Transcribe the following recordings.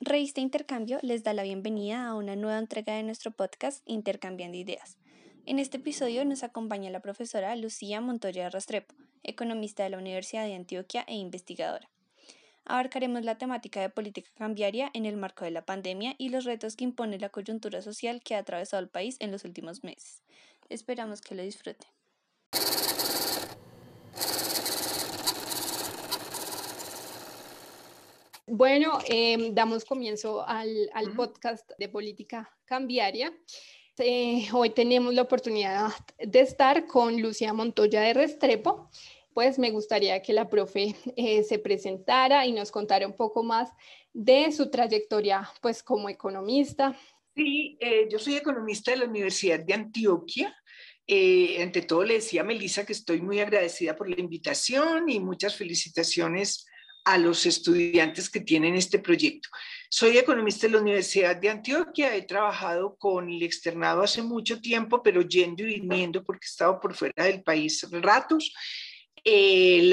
Revista Intercambio les da la bienvenida a una nueva entrega de nuestro podcast Intercambiando Ideas. En este episodio nos acompaña la profesora Lucía Montoya de Restrepo, economista de la Universidad de Antioquia e investigadora. Abarcaremos la temática de política cambiaria en el marco de la pandemia y los retos que impone la coyuntura social que ha atravesado el país en los últimos meses. Esperamos que lo disfruten. Bueno, em, damos comienzo al, podcast de política cambiaria. Eh, hoy tenemos la oportunidad de estar con Lucía Montoya de Restrepo. Pues me gustaría que la profe eh, se presentara y nos contara un poco más de su trayectoria pues como economista. Sí, eh, yo soy economista de la Universidad de Antioquia. ante todo le decía a Melissa que estoy muy agradecida por la invitación y muchas felicitaciones a los estudiantes que tienen este proyecto. Soy economista de la Universidad de Antioquia, he trabajado con el externado hace mucho tiempo, pero yendo y viniendo porque he estado por fuera del país ratos. Eh,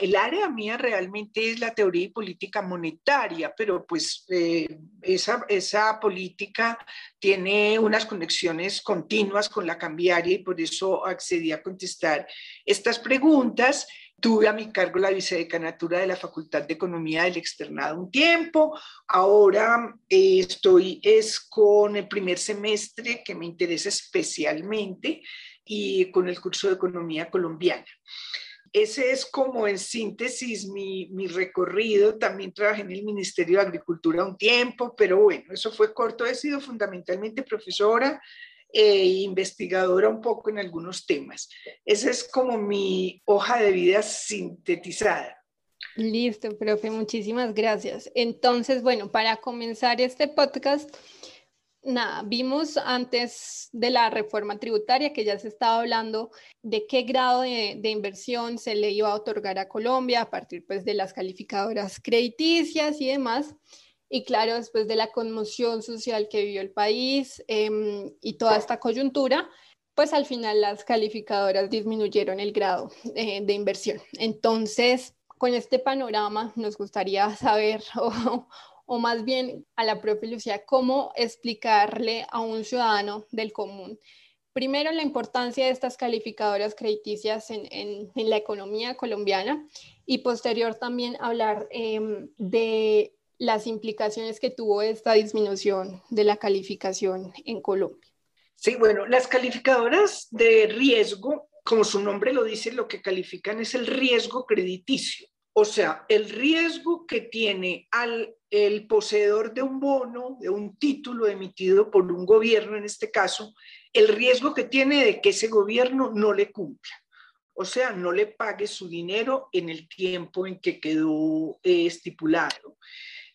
el área mía realmente es la teoría y política monetaria, pero pues eh, esa, esa política tiene unas conexiones continuas con la cambiaria y por eso accedí a contestar estas preguntas. Tuve a mi cargo la vicedecanatura de la Facultad de Economía del Externado un tiempo. Ahora eh, estoy es con el primer semestre que me interesa especialmente y con el curso de Economía colombiana. Ese es como en síntesis mi, mi, recorrido. También trabajé en el Ministerio de Agricultura un tiempo, pero bueno, eso fue corto. He sido fundamentalmente profesora e investigadora un poco en algunos temas. Esa es como mi hoja de vida sintetizada. Listo, profe, muchísimas gracias. Entonces, bueno, para comenzar este podcast, nada, vimos antes de la reforma tributaria que ya se estaba hablando de qué grado de, de, inversión se le iba a otorgar a Colombia a partir pues de las calificadoras crediticias y demás. Y claro, después de la conmoción social que vivió el país em, y toda esta coyuntura, pues al final las calificadoras disminuyeron el grado eh, de inversión. Entonces, con este panorama nos gustaría saber, o, más bien a la propia Lucía, cómo explicarle a un ciudadano del común, primero la importancia de estas calificadoras crediticias en, en, la economía colombiana y posterior también hablar eh, de las implicaciones que tuvo esta disminución de la calificación en Colombia. Sí, bueno, las calificadoras de riesgo, como su nombre lo dice, lo que califican es el riesgo crediticio. O sea, el riesgo que tiene al el poseedor de un bono, de un título emitido por un gobierno en este caso, el riesgo que tiene de que ese gobierno no le cumpla. O sea, no le pague su dinero en el tiempo en que quedó eh, estipulado.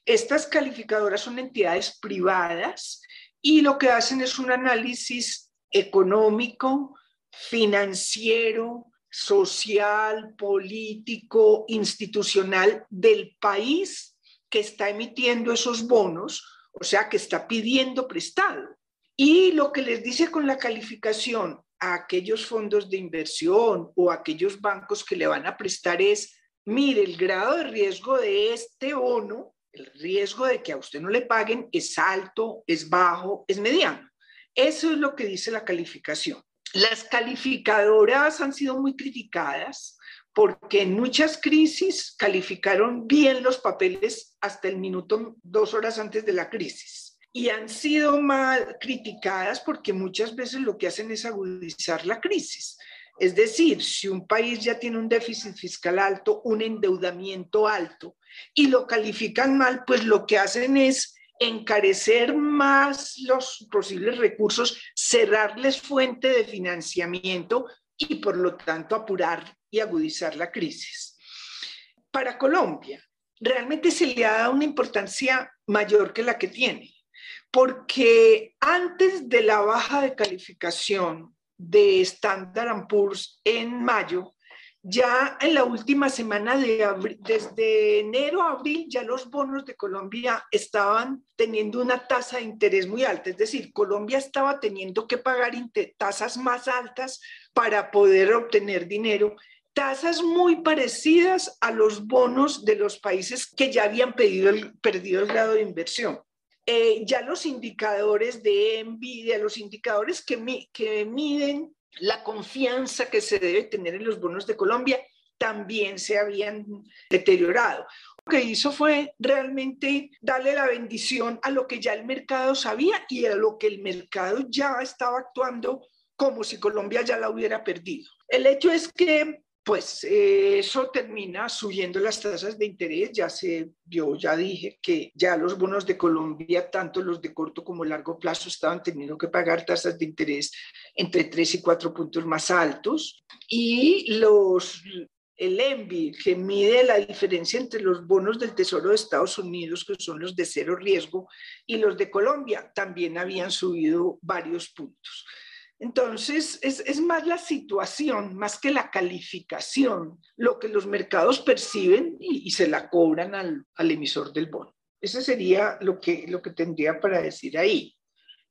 Estas calificadoras son entidades privadas y lo que hacen es un análisis económico, financiero, social, político, institucional del país que está emitiendo esos bonos, o sea, que está pidiendo prestado. Y lo que les dice con la calificación a aquellos fondos de inversión o a aquellos bancos que le van a prestar es, mire, el grado de riesgo de este bono el riesgo de que a usted no le paguen es alto, es bajo, es mediano. Eso es lo que dice la calificación. Las calificadoras han sido muy criticadas porque en muchas crisis calificaron bien los papeles hasta el minuto, dos horas antes de la crisis. Y han sido mal criticadas porque muchas veces lo que hacen es agudizar la crisis. Es decir, si un país ya tiene un déficit fiscal alto, un endeudamiento alto, y lo califican mal, pues lo que hacen es encarecer más los posibles recursos, cerrarles fuente de financiamiento y por lo tanto apurar y agudizar la crisis. Para Colombia, realmente se le ha dado una importancia mayor que la que tiene, porque antes de la baja de calificación de Standard Poor's en mayo, ya en la última semana de abril, desde enero a abril, ya los bonos de Colombia estaban teniendo una tasa de interés muy alta. Es decir, Colombia estaba teniendo que pagar tasas más altas para poder obtener dinero. tasas muy parecidas a los bonos de los países que ya habían perdido el grado de inversión. Eh, ya los indicadores de envidia, los indicadores que, que miden la confianza que se debe tener en los bonos de Colombia, también se habían deteriorado. Lo que hizo fue realmente darle la bendición a lo que ya el mercado sabía y a lo que el mercado ya estaba actuando como si Colombia ya la hubiera perdido. El hecho es que pues eh, eso termina subiendo las tasas de interés. Ya se, yo ya dije que ya los bonos de Colombia, tanto los de corto como largo plazo, estaban teniendo que pagar tasas de interés entre 3 y 4 puntos más altos. Y los, el ENVI, que mide la diferencia entre los bonos del Tesoro de Estados Unidos, que son los de cero riesgo, y los de Colombia, también habían subido varios puntos. Entonces, es, más la situación, más que la calificación, lo que los mercados perciben y, se la cobran al, emisor del bono. Ese sería lo que, lo que tendría para decir ahí.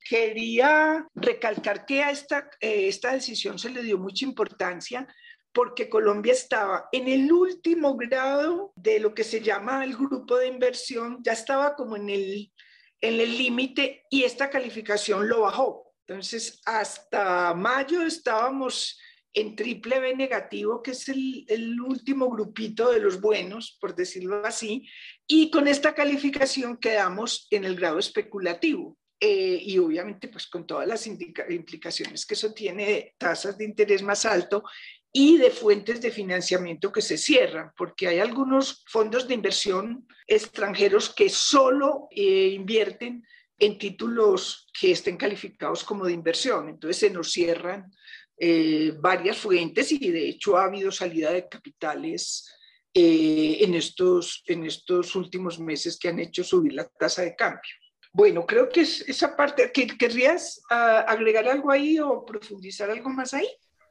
Quería recalcar que a esta, eh, esta decisión se le dio mucha importancia porque Colombia estaba en el último grado de lo que se llama el grupo de inversión, ya estaba como en el en el límite y esta calificación lo bajó entonces, hasta mayo estábamos en triple B negativo, que es el, último grupito de los buenos, por decirlo así, y con esta calificación quedamos en el grado especulativo. Eh, y obviamente pues con todas las implicaciones que eso tiene tasas de interés más alto y de fuentes de financiamiento que se cierran, porque hay algunos fondos de inversión extranjeros que solo eh, invierten en títulos que estén calificados como de inversión. Entonces se nos cierran eh, varias fuentes y de hecho ha habido salida de capitales eh, en, estos, en estos últimos meses que han hecho subir la tasa de cambio. Bueno, creo que es esa parte. ¿Querrías ah, agregar algo ahí o profundizar algo más ahí?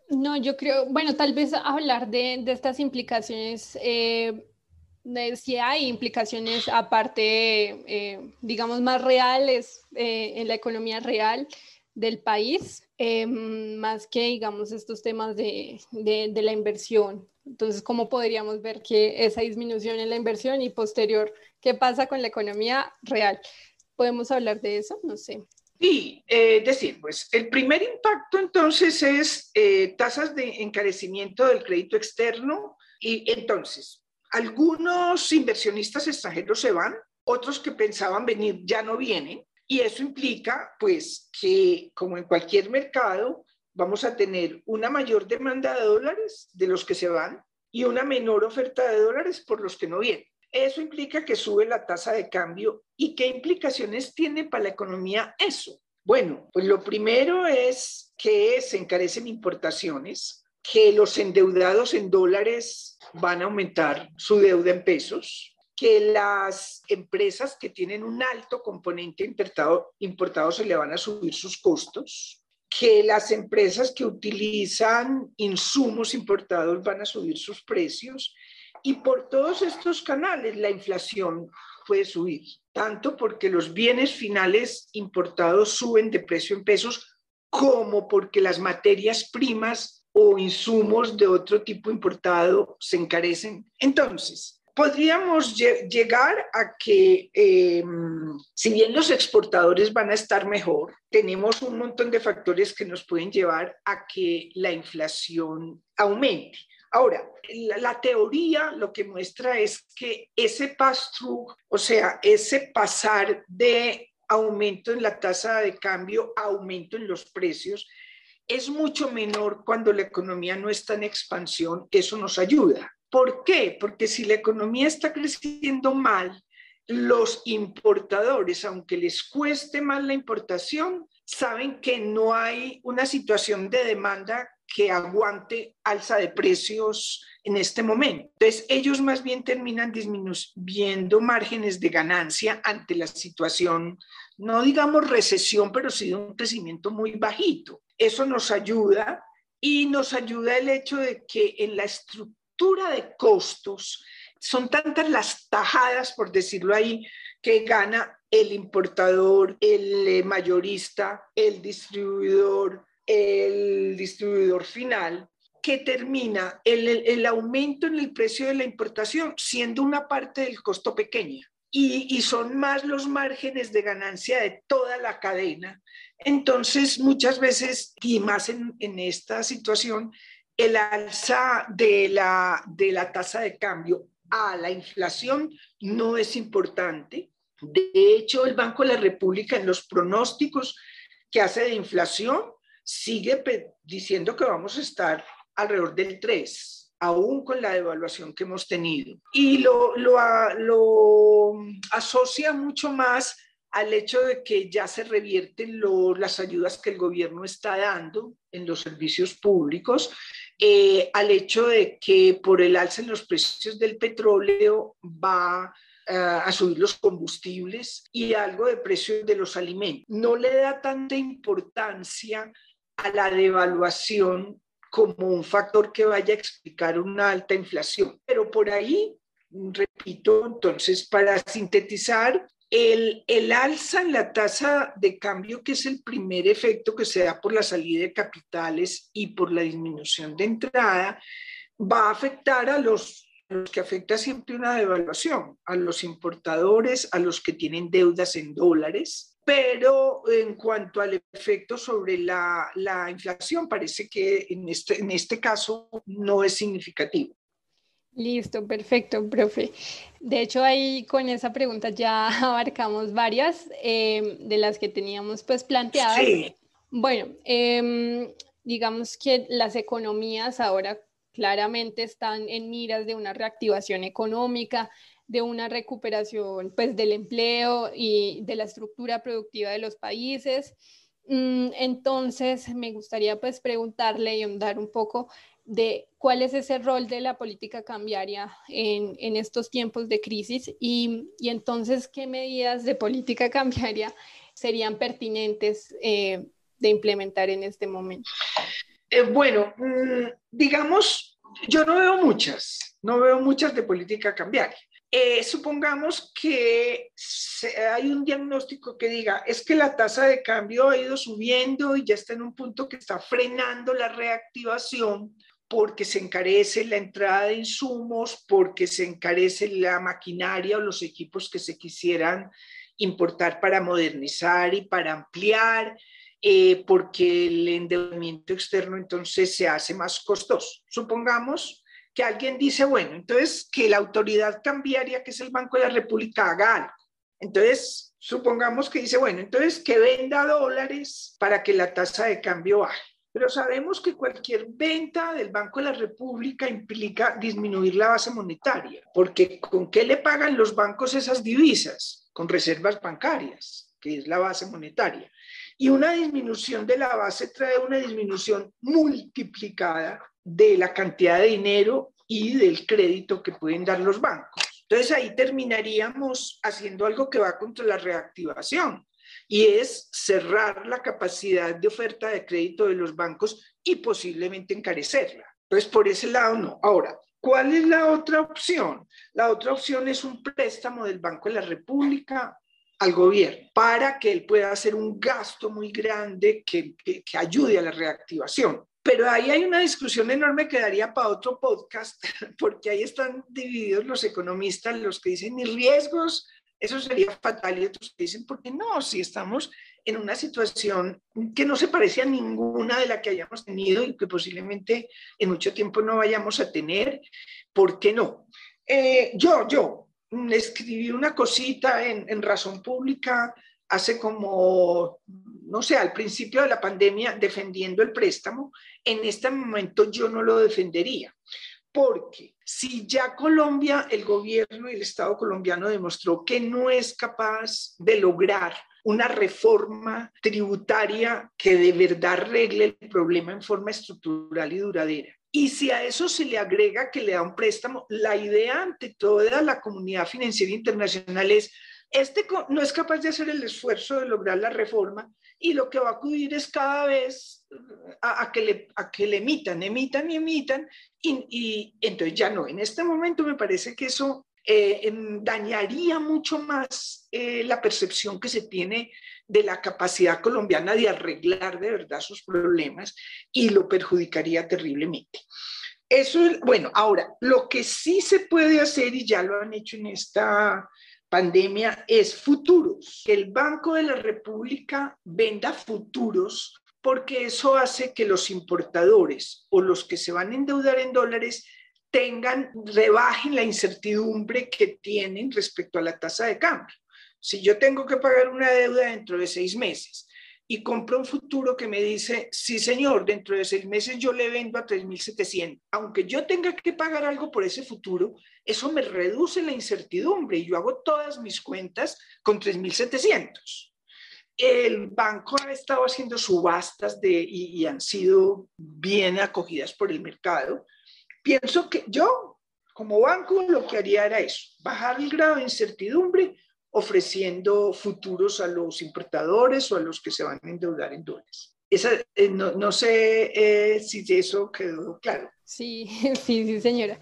No, yo creo, bueno, tal vez hablar de, de estas implicaciones eh, si hay implicaciones aparte, eh, digamos, más reales eh, en la economía real del país, eh, más que, digamos, estos temas de, de, la inversión. Entonces, ¿cómo podríamos ver que esa disminución en la inversión y posterior, qué pasa con la economía real? ¿Podemos hablar de eso? No sé. Sí, es decir, pues el primer impacto entonces es tasas de encarecimiento del crédito externo y entonces algunos inversionistas extranjeros se van, otros que pensaban venir ya no vienen, y eso implica pues que como en cualquier mercado vamos a tener una mayor demanda de dólares de los que se van y una menor oferta de dólares por los que no vienen. Eso implica que sube la tasa de cambio. ¿Y qué implicaciones tiene para la economía eso? Bueno, pues lo primero es que se encarecen importaciones, que los endeudados en dólares van a aumentar su deuda en pesos, que las empresas que tienen un alto componente importado, importado se le van a subir sus costos, que las empresas que utilizan insumos importados van a subir sus precios y por todos estos canales la inflación puede subir, tanto porque los bienes finales importados suben de precio en pesos como porque las materias primas o insumos de otro tipo importado se encarecen. Entonces, podríamos llegar a que, em, si bien los exportadores van a estar mejor, tenemos un montón de factores que nos pueden llevar a que la inflación aumente. Ahora, la, teoría lo que muestra es que ese pass-through, o sea, ese pasar de aumento en la tasa de cambio aumento en los precios, es mucho menor cuando la economía no está en expansión, eso nos ayuda. ¿Por qué? Porque si la economía está creciendo mal, los importadores, aunque les cueste más la importación, saben que no hay una situación de demanda que aguante alza de precios en este momento. Entonces, ellos más bien terminan disminuyendo márgenes de ganancia ante la situación, no digamos recesión, pero sí de un crecimiento muy bajito. Eso nos ayuda y nos ayuda el hecho de que en la estructura de costos son tantas las tajadas, por decirlo ahí, que gana el importador, el eh, mayorista, el distribuidor, el distribuidor final, que termina el, el, aumento en el precio de la importación siendo una parte del costo pequeña. Y, y, son más los márgenes de ganancia de toda la cadena. Entonces, muchas veces, y más en, en esta situación, el alza de la, de la tasa de cambio a la inflación no es importante. De hecho, el Banco de la República en los pronósticos que hace de inflación sigue diciendo que vamos a estar alrededor del 3, aún con la devaluación que hemos tenido. Y lo, lo, lo asocia mucho más al hecho de que ya se revierten las ayudas que el gobierno está dando en los servicios públicos, eh, al hecho de que por el alza en los precios del petróleo va eh, a subir los combustibles y algo de precio de los alimentos. No le da tanta importancia a la devaluación como un factor que vaya a explicar una alta inflación. Pero por ahí, repito, entonces, para sintetizar, el, el, alza en la tasa de cambio, que es el primer efecto que se da por la salida de capitales y por la disminución de entrada, va a afectar a los, los que afecta siempre una devaluación, a los importadores, a los que tienen deudas en dólares, pero en cuanto al efecto sobre la, la inflación, parece que en este, en este caso no es significativo. Listo, perfecto, profe. De hecho, ahí con esa pregunta ya abarcamos varias eh, de las que teníamos pues planteadas. Sí. Bueno, eh, digamos que las economías ahora claramente están en miras de una reactivación económica, de una recuperación pues, del empleo y de la estructura productiva de los países. Mm, entonces, me gustaría pues preguntarle y ahondar un poco de cuál es ese rol de la política cambiaria en, en estos tiempos de crisis y, y, entonces qué medidas de política cambiaria serían pertinentes eh, de implementar en este momento. Eh, bueno, mm, digamos, yo no veo muchas, no veo muchas de política cambiaria. Eh, supongamos que hay un diagnóstico que diga, es que la tasa de cambio ha ido subiendo y ya está en un punto que está frenando la reactivación porque se encarece la entrada de insumos, porque se encarece la maquinaria o los equipos que se quisieran importar para modernizar y para ampliar, eh, porque el endeudamiento externo entonces se hace más costoso. Supongamos que alguien dice, bueno, entonces que la autoridad cambiaria, que es el Banco de la República, haga algo. Entonces, supongamos que dice, bueno, entonces que venda dólares para que la tasa de cambio baje. Pero sabemos que cualquier venta del Banco de la República implica disminuir la base monetaria, porque ¿con qué le pagan los bancos esas divisas? Con reservas bancarias, que es la base monetaria. Y una disminución de la base trae una disminución multiplicada de la cantidad de dinero y del crédito que pueden dar los bancos. Entonces ahí terminaríamos haciendo algo que va contra la reactivación y es cerrar la capacidad de oferta de crédito de los bancos y posiblemente encarecerla. Entonces por ese lado no. Ahora, ¿cuál es la otra opción? La otra opción es un préstamo del Banco de la República al gobierno para que él pueda hacer un gasto muy grande que, que, que ayude a la reactivación. Pero ahí hay una discusión enorme que daría para otro podcast, porque ahí están divididos los economistas, los que dicen ni riesgos, eso sería fatal, y otros que dicen, ¿por qué no? Si estamos en una situación que no se parece a ninguna de la que hayamos tenido y que posiblemente en mucho tiempo no vayamos a tener, ¿por qué no? Eh, yo, yo escribí una cosita en Razón Pública hace como, no sé, al principio de la pandemia defendiendo el préstamo, en este momento yo no lo defendería. Porque si ya Colombia, el gobierno y el Estado colombiano demostró que no es capaz de lograr una reforma tributaria que de verdad arregle el problema en forma estructural y duradera. Y si a eso se le agrega que le da un préstamo, la idea ante toda la comunidad financiera internacional es este no es capaz de hacer el esfuerzo de lograr la reforma y lo que va a acudir es cada vez a, que, le, a que le emitan, emitan y emitan, y, y, entonces ya no. En este momento me parece que eso eh, dañaría mucho más eh, la percepción que se tiene de la capacidad colombiana de arreglar de verdad sus problemas y lo perjudicaría terriblemente. Eso, bueno, ahora, lo que sí se puede hacer, y ya lo han hecho en esta pandemia, es futuros. El Banco de la República venda futuros porque eso hace que los importadores o los que se van a endeudar en dólares tengan, rebajen la incertidumbre que tienen respecto a la tasa de cambio. Si yo tengo que pagar una deuda dentro de seis meses y compro un futuro que me dice, sí señor, dentro de seis meses yo le vendo a 3.700, aunque yo tenga que pagar algo por ese futuro, eso me reduce la incertidumbre y yo hago todas mis cuentas con 3.700 el banco ha estado haciendo subastas de, y, y, han sido bien acogidas por el mercado. Pienso que yo, como banco, lo que haría era eso, bajar el grado de incertidumbre ofreciendo futuros a los importadores o a los que se van a endeudar en dólares. Esa, eh, no, no, sé eh, si eso quedó claro. Sí, sí, sí, señora.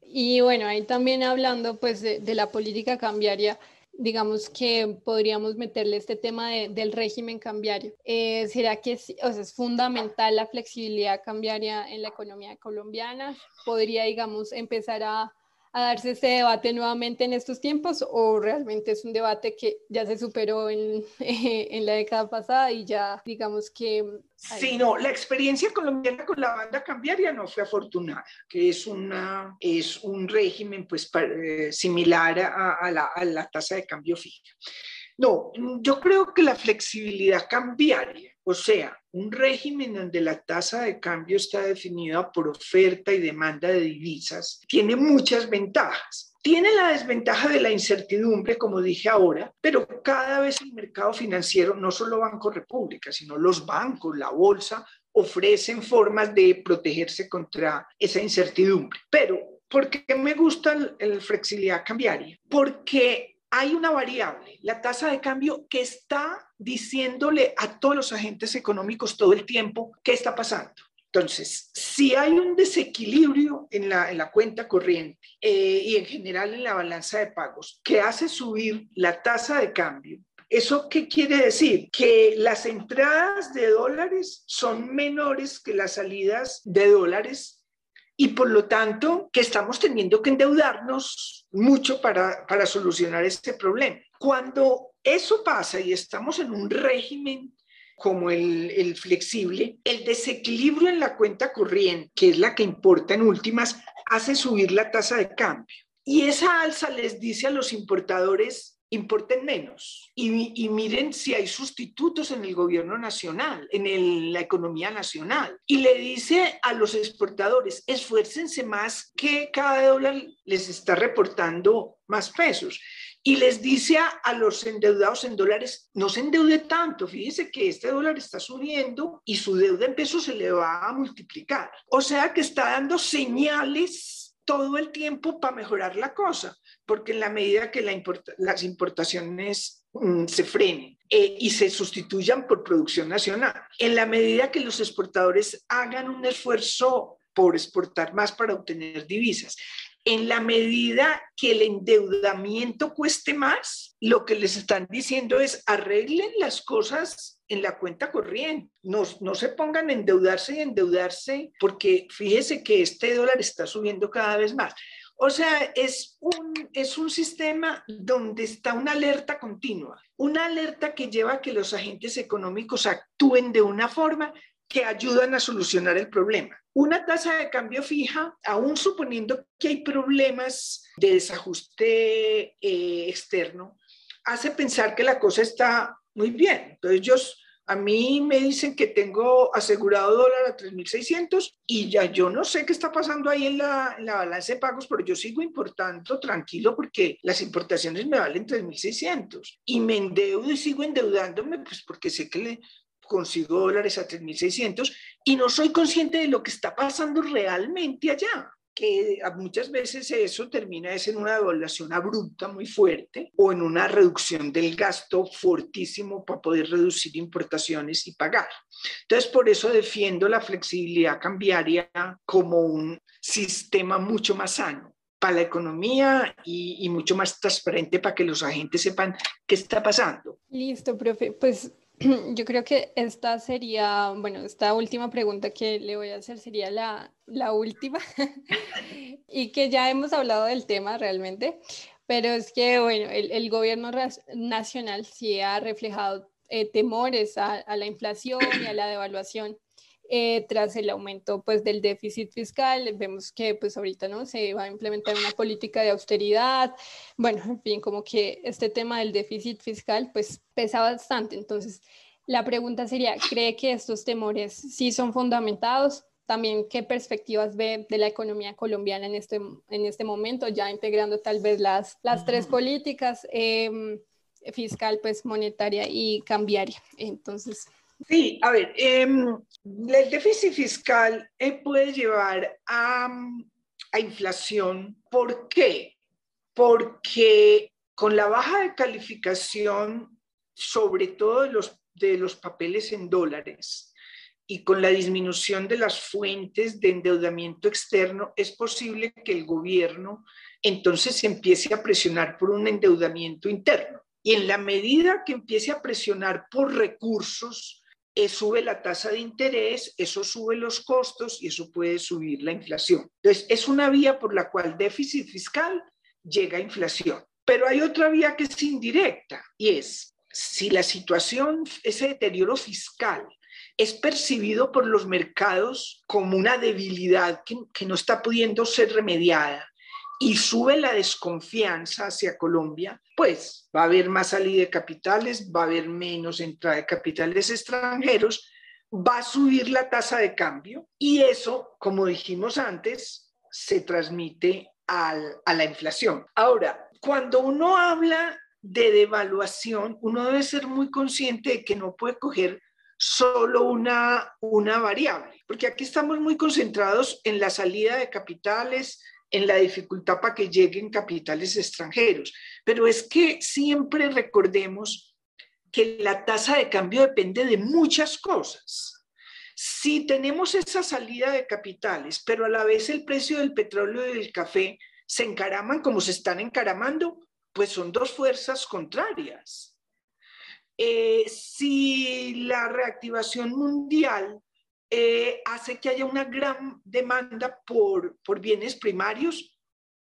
Y bueno, ahí también hablando pues de, de la política cambiaria, digamos que podríamos meterle este tema del régimen cambiario. Eh, ¿Será que es, es fundamental la flexibilidad cambiaria en la economía colombiana? ¿Podría, digamos, empezar a a darse ese debate nuevamente en estos tiempos o realmente es un debate que ya se superó en, en la década pasada y ya digamos que... Sí, no, la experiencia colombiana con la banda cambiaria no fue afortunada, que es, una, es un régimen pues eh, similar a, a, la, a la tasa de cambio fija. No, yo creo que la flexibilidad cambiaria, o sea, un régimen donde la tasa de cambio está definida por oferta y demanda de divisas, tiene muchas ventajas. Tiene la desventaja de la incertidumbre, como dije ahora, pero cada vez el mercado financiero, no solo Banco República, sino los bancos, la bolsa, ofrecen formas de protegerse contra esa incertidumbre. Pero, ¿por qué me gusta la flexibilidad cambiaria? Porque hay una variable, la tasa de cambio, que está diciéndole a todos los agentes económicos todo el tiempo qué está pasando. Entonces, si hay un desequilibrio en la, cuenta corriente eh, y en general en la balanza de pagos que hace subir la tasa de cambio, ¿Eso qué quiere decir? Que las entradas de dólares son menores que las salidas de dólares y por lo tanto que estamos teniendo que endeudarnos mucho para, para solucionar este problema. Cuando eso pasa y estamos en un régimen como el, el, flexible, el desequilibrio en la cuenta corriente, que es la que importa en últimas, hace subir la tasa de cambio. Y esa alza les dice a los importadores, importen menos. Y, miren si hay sustitutos en el gobierno nacional, en la economía nacional. Y le dice a los exportadores, esfuércense más que cada dólar les está reportando más pesos. Y les dice a, los endeudados en dólares, no se endeude tanto, fíjese que este dólar está subiendo y su deuda en pesos se le va a multiplicar. O sea que está dando señales todo el tiempo para mejorar la cosa porque en la medida que las importaciones mm, se frenen eh, y se sustituyan por producción nacional, en la medida que los exportadores hagan un esfuerzo por exportar más para obtener divisas, en la medida que el endeudamiento cueste más, lo que les están diciendo es arreglen las cosas en la cuenta corriente, no, no se pongan a endeudarse y endeudarse, porque fíjese que este dólar está subiendo cada vez más. O sea, es un, es un sistema donde está una alerta continua, una alerta que lleva a que los agentes económicos actúen de una forma que ayudan a solucionar el problema. Una tasa de cambio fija, aún suponiendo que hay problemas de desajuste eh, externo, hace pensar que la cosa está muy bien. Entonces, ellos a mí me dicen que tengo asegurado dólar a 3.600 y ya yo no sé qué está pasando ahí en la, la balanza de pagos, pero yo sigo importando tranquilo porque las importaciones me valen 3.600 y me endeudo y sigo endeudándome pues porque sé que le consigo dólares a 3.600 y no soy consciente de lo que está pasando realmente allá que muchas veces eso termina es en una devaluación abrupta muy fuerte o en una reducción del gasto fortísimo para poder reducir importaciones y pagar. Entonces, por eso defiendo la flexibilidad cambiaria como un sistema mucho más sano. para la economía y, y, mucho más transparente para que los agentes sepan qué está pasando. Listo, profe. Pues yo creo que esta sería, bueno, esta última pregunta que le voy a hacer sería la, la última. Y que ya hemos hablado del tema realmente, pero es que, bueno, el, el gobierno nacional sí ha reflejado eh, temores a, a, la inflación y a la devaluación eh, tras el aumento pues, del déficit fiscal. Vemos que pues, ahorita ¿no? se va a implementar una política de austeridad. Bueno, en fin, como que este tema del déficit fiscal pues, pesa bastante. Entonces, la pregunta sería, ¿cree que estos temores sí son fundamentados? También, ¿qué perspectivas ve de la economía colombiana en este, en este momento, ya integrando tal vez las, las tres políticas, eh, fiscal, pues monetaria y cambiaria? Entonces, Sí, a ver, em, el déficit fiscal eh, puede llevar a, a, inflación. ¿Por qué? Porque con la baja de calificación, sobre todo de los, de los papeles en dólares, y con la disminución de las fuentes de endeudamiento externo, es posible que el gobierno entonces empiece a presionar por un endeudamiento interno. Y en la medida que empiece a presionar por recursos, eh, sube la tasa de interés, eso sube los costos y eso puede subir la inflación. Entonces, es una vía por la cual déficit fiscal llega a inflación. Pero hay otra vía que es indirecta y es si la situación, ese deterioro fiscal, es percibido por los mercados como una debilidad que, que no está pudiendo ser remediada y sube la desconfianza hacia Colombia, pues va a haber más salida de capitales, va a haber menos entrada de capitales extranjeros, va a subir la tasa de cambio y eso, como dijimos antes, se transmite al, a la inflación. Ahora, cuando uno habla de devaluación, uno debe ser muy consciente de que no puede coger solo una, una variable, porque aquí estamos muy concentrados en la salida de capitales, en la dificultad para que lleguen capitales extranjeros. Pero es que siempre recordemos que la tasa de cambio depende de muchas cosas. Si tenemos esa salida de capitales, pero a la vez el precio del petróleo y del café se encaraman como se están encaramando, pues son dos fuerzas contrarias. Eh, si la reactivación mundial eh, hace que haya una gran demanda por, por bienes primarios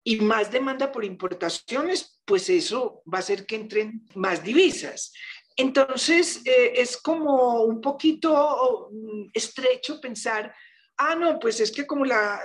y más demanda por importaciones, pues eso va a hacer que entren más divisas. Entonces, eh, es como un poquito mm, estrecho pensar, ah, no, pues es que como la,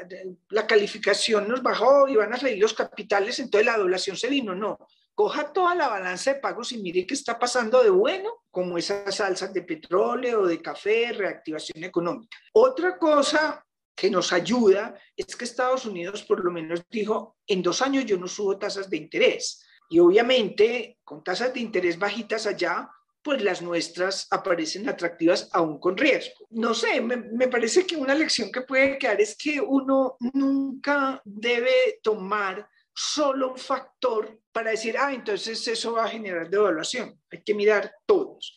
la calificación nos bajó y van a salir los capitales, entonces la doblación se vino. No, coja toda la balanza de pagos y mire qué está pasando de bueno, como esas salsas de petróleo, de café, reactivación económica. Otra cosa que nos ayuda es que Estados Unidos por lo menos dijo, en dos años yo no subo tasas de interés. Y obviamente con tasas de interés bajitas allá, pues las nuestras aparecen atractivas aún con riesgo. No sé, me, me, parece que una lección que puede quedar es que uno nunca debe tomar solo un factor para decir, ah, entonces eso va a generar devaluación. Hay que mirar todos.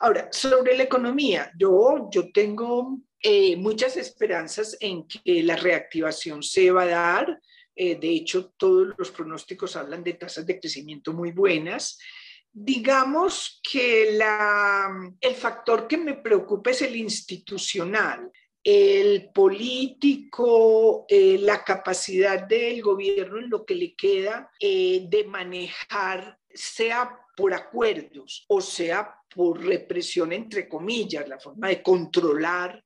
Ahora, sobre la economía, yo, yo tengo eh, muchas esperanzas en que la reactivación se va a dar. Eh, de hecho, todos los pronósticos hablan de tasas de crecimiento muy buenas. Digamos que la, el factor que me preocupa es el institucional el político, eh, la capacidad del gobierno en lo que le queda eh, de manejar, sea por acuerdos o sea por represión, entre comillas, la forma de controlar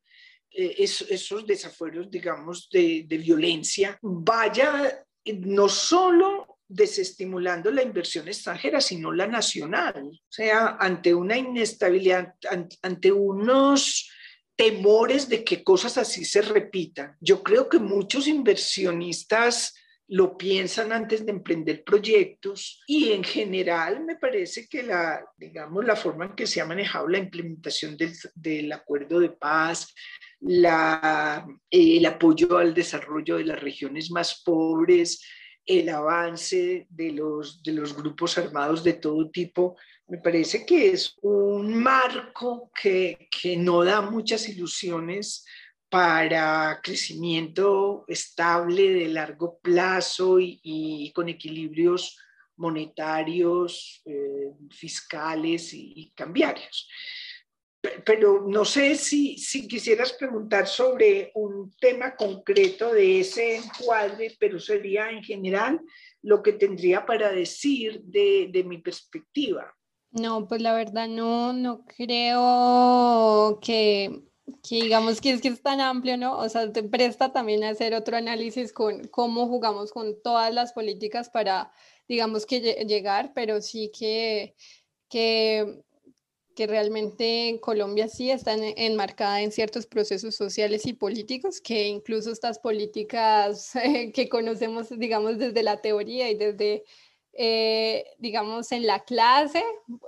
eh, esos, desafueros, digamos, de, de violencia, vaya no solo desestimulando la inversión extranjera, sino la nacional. O sea, ante una inestabilidad, ante unos temores de que cosas así se repitan. Yo creo que muchos inversionistas lo piensan antes de emprender proyectos y en general me parece que la, digamos, la forma en que se ha manejado la implementación del, del acuerdo de paz, la, el apoyo al desarrollo de las regiones más pobres, el avance de los, de los grupos armados de todo tipo, me parece que es un marco que, que no da muchas ilusiones para crecimiento estable de largo plazo y, con equilibrios monetarios, eh, fiscales y, cambiarios. Pero no sé si, si quisieras preguntar sobre un tema concreto de ese encuadre, pero sería en general lo que tendría para decir de, de mi perspectiva. No, pues la verdad no, no creo que que digamos que es que es tan amplio, ¿no? O sea, te presta también a hacer otro análisis con cómo jugamos con todas las políticas para, digamos que llegar, pero sí que, que, que realmente Colombia sí está enmarcada en ciertos procesos sociales y políticos, que incluso estas políticas que conocemos, digamos, desde la teoría y desde... Eh, digamos, en la clase,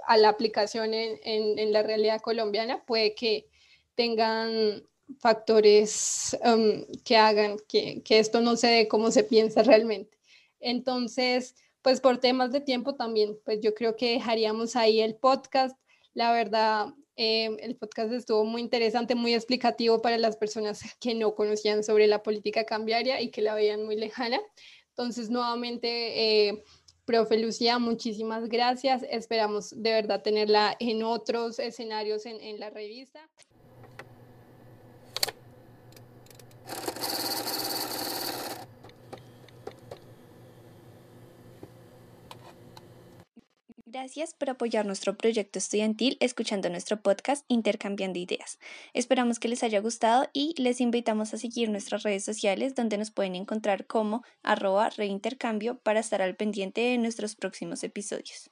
a la aplicación en, en, en la realidad colombiana, puede que, tengan factores um, que hagan que, esto no se dé como se piensa realmente. Entonces, pues por temas de tiempo también, pues yo creo que dejaríamos ahí el podcast. La verdad, eh, el podcast estuvo muy interesante, muy explicativo para las personas que no conocían sobre la política cambiaria y que la veían muy lejana. Entonces, nuevamente, eh, profe Lucía, muchísimas gracias. Esperamos de verdad tenerla en otros escenarios en, en la revista. Gracias por apoyar nuestro proyecto estudiantil escuchando nuestro podcast Intercambiando Ideas. Esperamos que les haya gustado y les invitamos a seguir nuestras redes sociales donde nos pueden encontrar como reintercambio para estar al pendiente de nuestros próximos episodios.